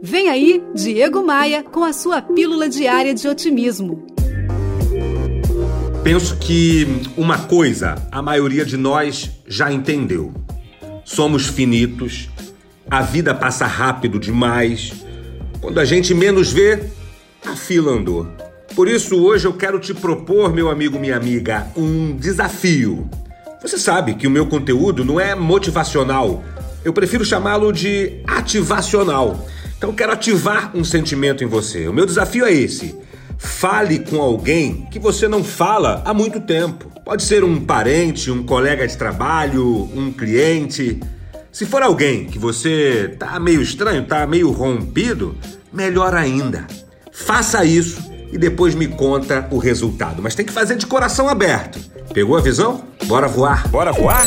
Vem aí, Diego Maia, com a sua pílula diária de otimismo. Penso que uma coisa a maioria de nós já entendeu. Somos finitos, a vida passa rápido demais. Quando a gente menos vê, a fila andou. Por isso, hoje eu quero te propor, meu amigo, minha amiga, um desafio. Você sabe que o meu conteúdo não é motivacional, eu prefiro chamá-lo de ativacional. Então, quero ativar um sentimento em você. O meu desafio é esse. Fale com alguém que você não fala há muito tempo. Pode ser um parente, um colega de trabalho, um cliente. Se for alguém que você tá meio estranho, tá meio rompido, melhor ainda. Faça isso e depois me conta o resultado. Mas tem que fazer de coração aberto. Pegou a visão? Bora voar. Bora voar?